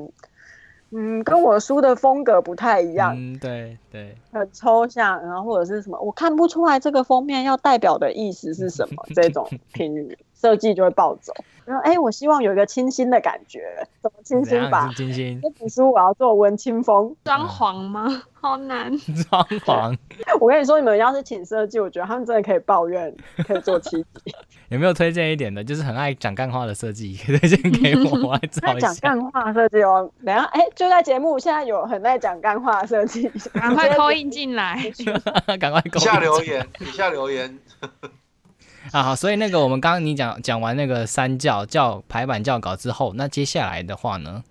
嗯，跟我书的风格不太一样，嗯，对对，很抽象，然后或者是什么，我看不出来这个封面要代表的意思是什么，*laughs* 这种评语设计就会暴走。然后哎，我希望有一个清新的感觉，怎么清新吧？清新。这本书我要做文青风，*laughs* 装潢吗？*laughs* 好难。*laughs* 装潢。我跟你说，你们要是请设计，我觉得他们真的可以抱怨，可以做七集。有没有推荐一点的？就是很爱讲干话的设计，推荐给我，我来找一下。讲干话设计哦，等下哎，就在节目现在有很爱讲干话设计，赶快扣印进来，赶快扣。底下留言，底下留言。啊好，所以那个我们刚刚你讲讲完那个三教教排版教稿之后，那接下来的话呢？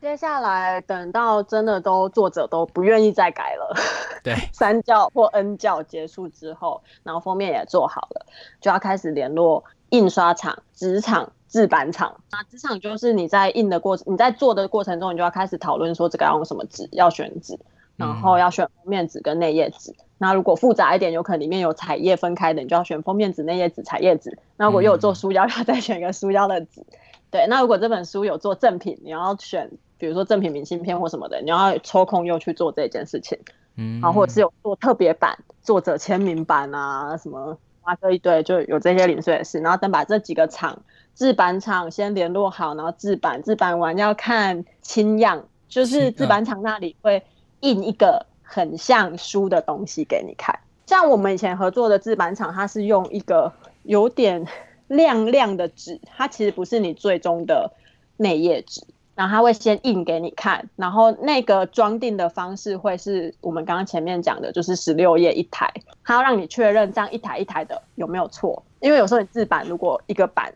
接下来等到真的都作者都不愿意再改了，对，*laughs* 三教或 N 教结束之后，然后封面也做好了，就要开始联络印刷厂、纸厂、制版厂。那纸厂就是你在印的过程，你在做的过程中，你就要开始讨论说这个要用什么纸，要选纸，然后要选封面纸跟内页纸。那如果复杂一点，有可能里面有彩页分开的，你就要选封面纸、内页纸、彩页纸。那如果又有做书腰，要再选一个书腰的纸。对，那如果这本书有做赠品，你要选，比如说赠品明信片或什么的，你要抽空又去做这件事情。嗯，然后或者是有做特别版、作者签名版啊，什么啊这一堆就有这些零碎的事。然后等把这几个厂制版厂先联络好，然后制版，制版完要看清样，就是制版厂那里会印一个。很像书的东西给你看，像我们以前合作的制版厂，它是用一个有点亮亮的纸，它其实不是你最终的内页纸，然后它会先印给你看，然后那个装订的方式会是我们刚刚前面讲的，就是十六页一台，它要让你确认这样一台一台的有没有错，因为有时候你制版如果一个版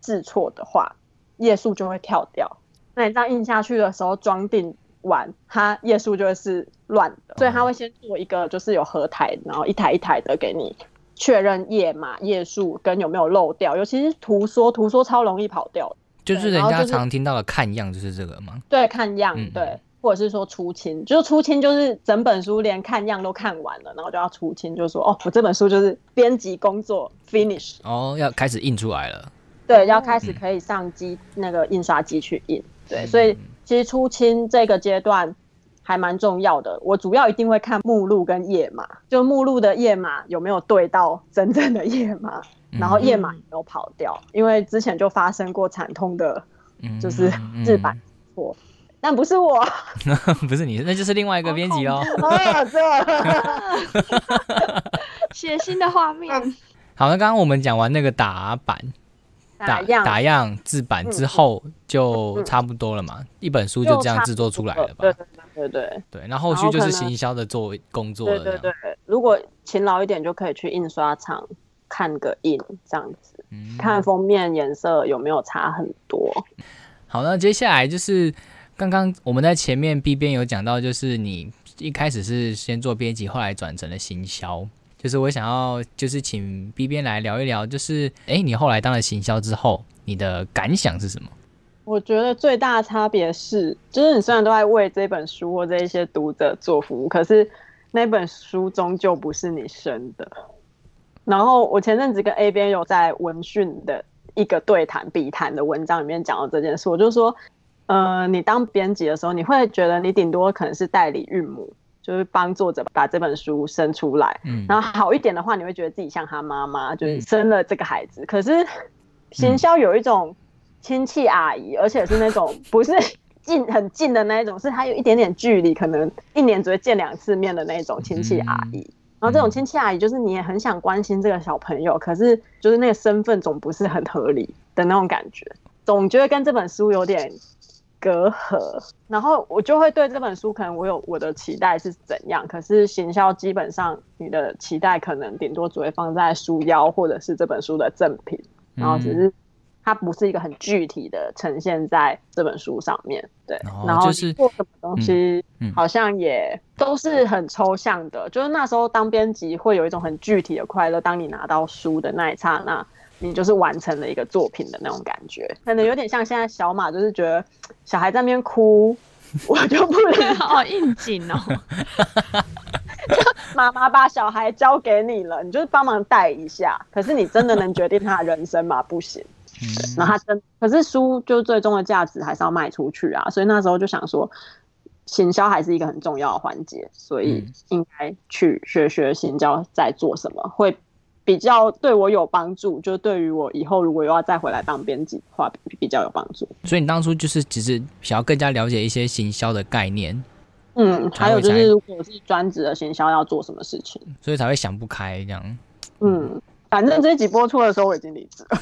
制错的话，页数就会跳掉，那你这样印下去的时候装订。完，它页数就会是乱的，所以他会先做一个，就是有合台，然后一台一台的给你确认页码、页数跟有没有漏掉。尤其是图说，图说超容易跑掉。就是人家常听到的看样，就是这个吗？对，看样，对，或者是说出清，就是出清，就是整本书连看样都看完了，然后就要出清，就说哦，我这本书就是编辑工作 finish，哦，要开始印出来了。对，要开始可以上机那个印刷机去印。对，所以。其实出清这个阶段还蛮重要的，我主要一定会看目录跟页码，就目录的页码有没有对到真正的页码，然后页码有没有跑掉，因为之前就发生过惨痛的，就是日版错，但不是我，*laughs* 不是你，那就是另外一个编辑哦。*laughs* 啊，这写新的画面。好，那刚刚我们讲完那个打版。打样打样制版之后就差不多了嘛，一本书就这样制作出来了吧？对对对对对。然后后续就是行销的做工作了。对对对，如果勤劳一点，就可以去印刷厂看个印，这样子，看封面颜色有没有差很多。好，那接下来就是刚刚我们在前面 B 边有讲到，就是你一开始是先做编辑，后来转成了行销。就是我想要，就是请 B 边来聊一聊，就是哎，你后来当了行销之后，你的感想是什么？我觉得最大的差别是，就是你虽然都在为这本书或这一些读者做服务，可是那本书终究不是你生的。然后我前阵子跟 A 边有在文讯的一个对谈、笔谈的文章里面讲到这件事，我就说，呃，你当编辑的时候，你会觉得你顶多可能是代理孕母。就是帮作者把这本书生出来，嗯然后好一点的话，你会觉得自己像他妈妈，就是生了这个孩子。可是行销有一种亲戚阿姨，而且是那种不是 *laughs* 近很近的那一种，是还有一点点距离，可能一年只会见两次面的那种亲戚阿姨。然后这种亲戚阿姨，就是你也很想关心这个小朋友，可是就是那个身份总不是很合理的那种感觉，总觉得跟这本书有点。隔阂，然后我就会对这本书，可能我有我的期待是怎样，可是行销基本上你的期待可能顶多只会放在书腰或者是这本书的赠品，然后只是它不是一个很具体的呈现在这本书上面，对，然后做什么东西好像也都是很抽象的，就是那时候当编辑会有一种很具体的快乐，当你拿到书的那一刹那。你就是完成了一个作品的那种感觉，可能有点像现在小马就是觉得小孩在那边哭，*laughs* 我就不能好 *laughs* 应景哦。*laughs* 妈妈把小孩交给你了，你就是帮忙带一下，可是你真的能决定他的人生吗？不行。然后他真，可是书就最终的价值还是要卖出去啊，所以那时候就想说，行销还是一个很重要的环节，所以应该去学学行销在做什么，会比较对我有帮助。就对于我以后如果又要再回来当编辑的话，比较有帮助。所以你当初就是只是想要更加了解一些行销的概念，嗯，还有就是如果是专职的行销要做什么事情，所以才会想不开这样。嗯。反正这一集播出的时候我已经离职了，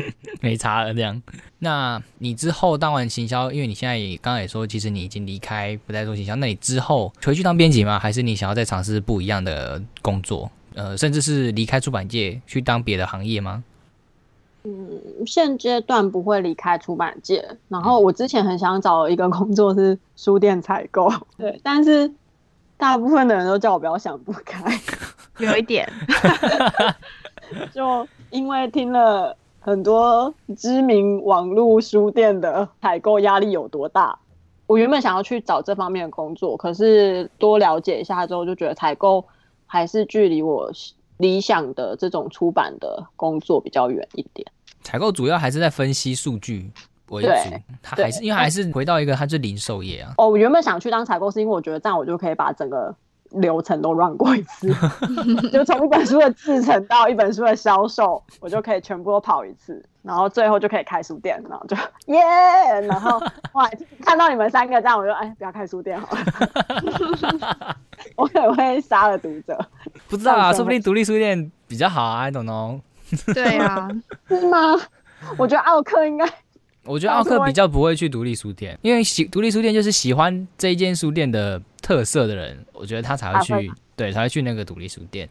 *laughs* 没差了这样。那你之后当完行销，因为你现在也刚刚也说，其实你已经离开不再做行销，那你之后回去当编辑吗？还是你想要再尝试不一样的工作？呃，甚至是离开出版界去当别的行业吗？嗯，现阶段不会离开出版界。然后我之前很想找一个工作是书店采购，*laughs* 对，但是大部分的人都叫我不要想不开。*laughs* 有一点，*laughs* 就因为听了很多知名网络书店的采购压力有多大，我原本想要去找这方面的工作，可是多了解一下之后，就觉得采购还是距离我理想的这种出版的工作比较远一点。采购主要还是在分析数据为主，他还是因为还是回到一个他是零售业啊。哦，我原本想去当采购，是因为我觉得这样我就可以把整个。流程都乱过一次，*laughs* 就从一本书的制成到一本书的销售，我就可以全部都跑一次，然后最后就可以开书店，然后就耶，然后哇，*laughs* 看到你们三个这样，我就哎，不要开书店好了，*laughs* 我可能会杀了读者。*laughs* 不知道啊，说不定独立书店比较好啊，I don't know。*laughs* 对啊，是吗？我觉得奥克应该。*laughs* 我觉得奥克比较不会去独立书店，因为喜独立书店就是喜欢这一间书店的特色的人，我觉得他才会去，对，才会去那个独立书店。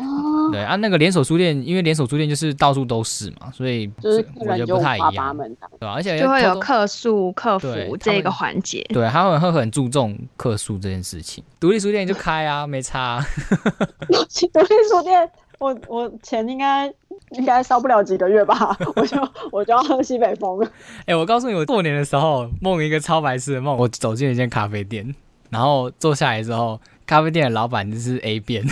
哦，对啊，那个连锁书店，因为连锁书店就是到处都是嘛，所以就是我觉得不太一样，对吧？而且就会有客诉、客服这个环节，对，他们会很注重客诉这件事情。独立书店就开啊，没差。*laughs* 独立书店。我我钱应该应该烧不了几个月吧，我就我就要喝西北风。*laughs* 哎，我告诉你，我过年的时候梦一个超白痴的梦，我走进一间咖啡店，然后坐下来之后，咖啡店的老板就是 A 边，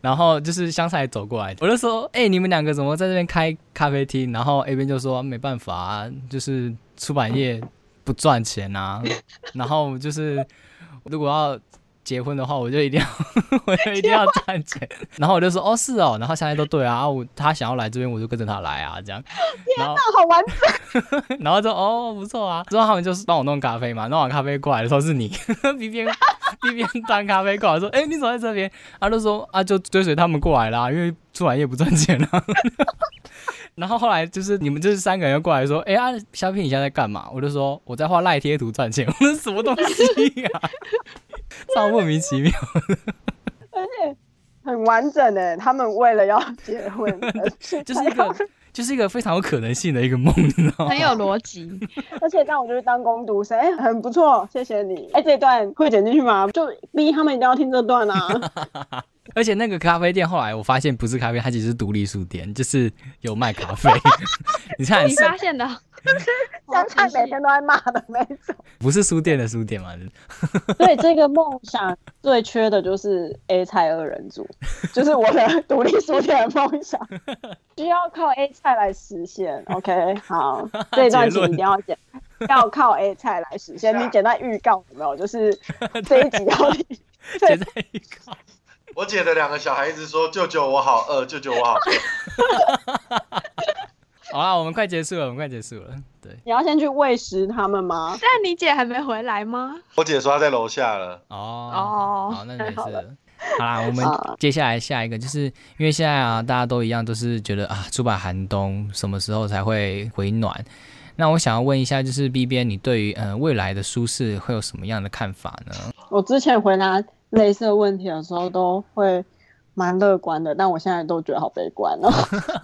然后就是香菜走过来，我就说，哎，你们两个怎么在这边开咖啡厅？然后 A 边就说，没办法啊，就是出版业不赚钱啊，然后就是如果要。结婚的话，我就一定要，*laughs* 我就一定要赚钱。然后我就说，哦，是哦。然后现在都对啊，我他想要来这边，我就跟着他来啊，这样。天哪，好完整。*laughs* 然后就哦，不错啊。之后他们就是帮我弄咖啡嘛，弄完咖啡过来的时候是你，一 *laughs* 边一边端咖啡过来，说，哎，你怎么在这边？他就说，啊，就追随他们过来啦，因为出版业不赚钱啊。然后后来就是你们就是三个人过来说，哎呀，小品你现在在干嘛？我就说我在画赖贴图赚钱。我说什么东西呀？*laughs* 超莫名其妙，而且很完整诶。他们为了要结婚，*laughs* 就是一个就是一个非常有可能性的一个梦，你知道吗？很有逻辑。而且但我就是当工读生，哎，很不错，谢谢你。哎，这段会剪进去吗？就逼他们一定要听这段啊。*laughs* 而且那个咖啡店后来我发现不是咖啡，它其实是独立书店，就是有卖咖啡。*laughs* 你看，你发现的。*laughs* 香菜每天都在骂的那种，*laughs* 不是书店的书店吗？对，这个梦想最缺的就是 A 菜二人组，就是我的独立书店的梦想，需要靠 A 菜来实现。OK，好，这一段请一定要剪，要靠 A 菜来实现。你简单预告有没有？就是这一集要剪在预告。我姐的两个小孩子说：“舅舅我好饿，舅舅我好饿。*laughs* ”好啊，我们快结束了，我们快结束了。对，你要先去喂食他们吗？但你姐还没回来吗？我姐说她在楼下了。哦哦，好，那没事。好啦，我们接下来下一个，就是因为现在啊，大家都一样，都是觉得啊，出版寒冬什么时候才会回暖？那我想要问一下，就是 B B，，你对于呃未来的舒适会有什么样的看法呢？我之前回答类似的问题的时候，都会蛮乐观的，但我现在都觉得好悲观哦。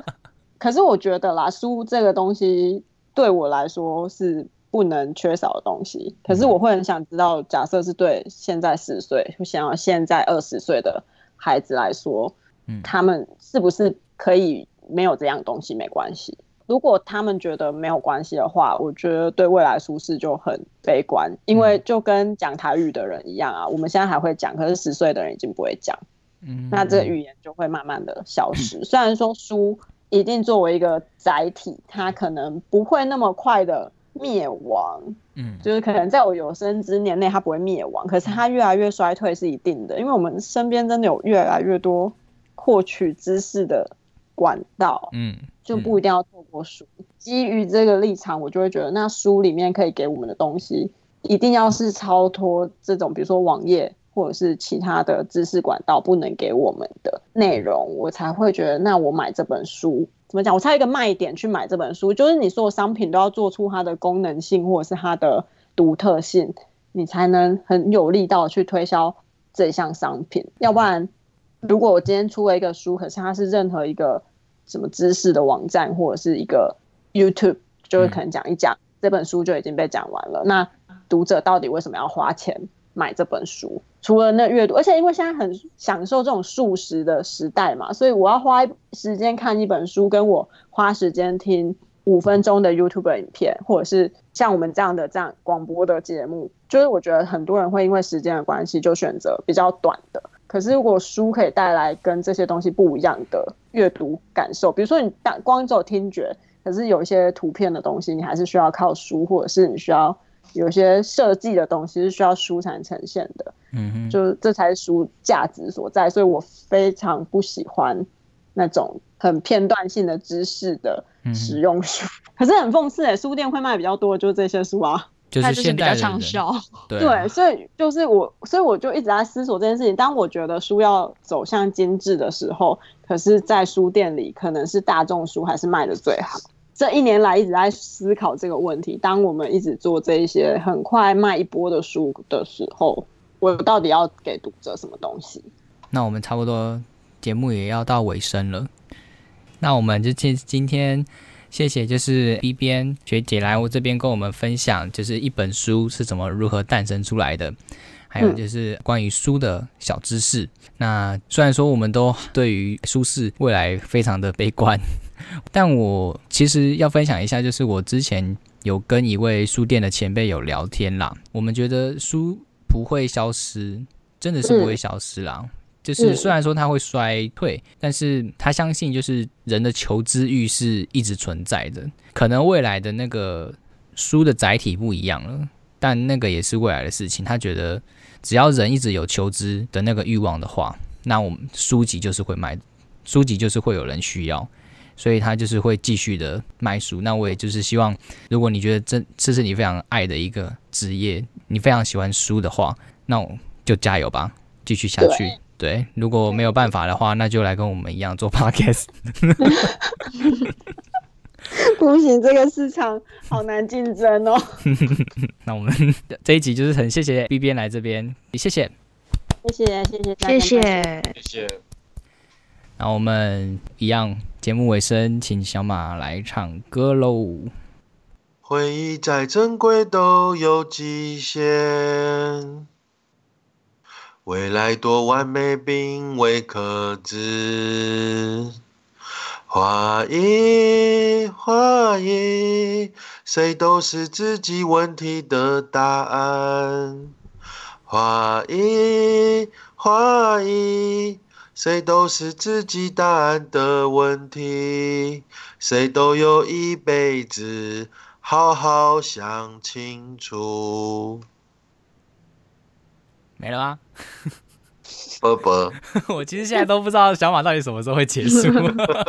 *laughs* 可是我觉得啦，书这个东西对我来说是不能缺少的东西。可是我会很想知道，假设是对现在十岁，想要现在二十岁的孩子来说，嗯他们是不是可以没有这样东西没关系。如果他们觉得没有关系的话，我觉得对未来舒适就很悲观，因为就跟讲台语的人一样啊，我们现在还会讲，可是十岁的人已经不会讲，嗯，那这个语言就会慢慢的消失。*clears throat* 虽然说书一定作为一个载体，它可能不会那么快的灭亡，嗯。就是可能在我有生之年内它不会灭亡，可是它越来越衰退是一定的，因为我们身边真的有越来越多获取知识的管道，嗯就不一定要透过书。基于这个立场，我就会觉得，那书里面可以给我们的东西，一定要是超脱这种，比如说网页或者是其他的知识管道不能给我们的内容，我才会觉得，那我买这本书怎么讲？我才有一个卖点去买这本书，就是你所有商品都要做出它的功能性或者是它的独特性，你才能很有力道去推销这项商品。要不然，如果我今天出了一个书，可是它是任何一个什么知识的网站或者是一个 YouTube，就会可能讲一讲、这本书就已经被讲完了。那读者到底为什么要花钱买这本书？除了那阅读，而且因为现在很享受这种速食的时代嘛，所以我要花时间看一本书，跟我花时间听五分钟的 YouTube 影片，或者是像我们这样的这样广播的节目，就是我觉得很多人会因为时间的关系就选择比较短的。可是如果书可以带来跟这些东西不一样的阅读感受，比如说你单光只有听觉，可是有一些图片的东西，你还是需要靠书，或者是你需要有一些设计的东西是需要书才能呈现的。嗯哼，就这才是书价值所在，所以我非常不喜欢那种很片段性的知识的嗯使用书。*laughs* 可是很讽刺哎，书店会卖比较多的就是这些书啊。就是比较现代，畅销。*laughs* 对，所以就是我，所以我就一直在思索这件事情。当我觉得书要走向精致的时候，可是，在书店里可能是大众书还是卖的最好。这一年来一直在思考这个问题。当我们一直做这一些很快卖一波的书的时候，我到底要给读者什么东西？那我们差不多节目也要到尾声了，那我们就今今天谢谢就是 B 边学姐来我这边跟我们分享，就是一本书是怎么如何诞生出来的，还有就是关于书的小知识。那虽然说我们都对于书市未来非常的悲观，*laughs* 但我其实要分享一下，就是我之前有跟一位书店的前辈有聊天啦，我们觉得书不会消失，真的是不会消失啦。就是嗯虽然说它会衰退，但是他相信就是人的求知欲是一直存在的。可能未来的那个书的载体不一样了，但那个也是未来的事情。他觉得只要人一直有求知的那个欲望的话，那我们书籍就是会卖，书籍就是会有人需要，所以他就是会继续的卖书。那我也就是希望，如果你觉得这这是你非常爱的一个职业，你非常喜欢书的话，那我就加油吧，继续下去。对，如果没有办法的话，那就来跟我们一样做 podcast。不行，这个市场好难竞争哦。*laughs* 那我们这一集就是很谢谢 B 边来这边，谢谢。谢谢，谢谢谢谢。谢谢。然后我们一样，节目尾声，请小马来唱歌喽。回忆再珍贵都有极限，未来多完美并未可知。怀疑，怀疑，谁都是自己问题的答案。怀疑，怀疑，谁都是自己答案的问题。谁都有一辈子，好好想清楚。没了吗？啵啵，*laughs* 我其实现在都不知道小马到底什么时候会结束。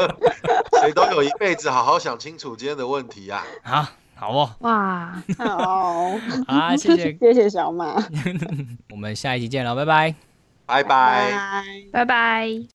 *laughs* 谁都有一辈子，好好想清楚今天的问题啊！好，好哦，哇，*laughs* 好，好，谢谢，谢谢小马，我们下一集见了，拜拜。拜拜。拜。拜拜。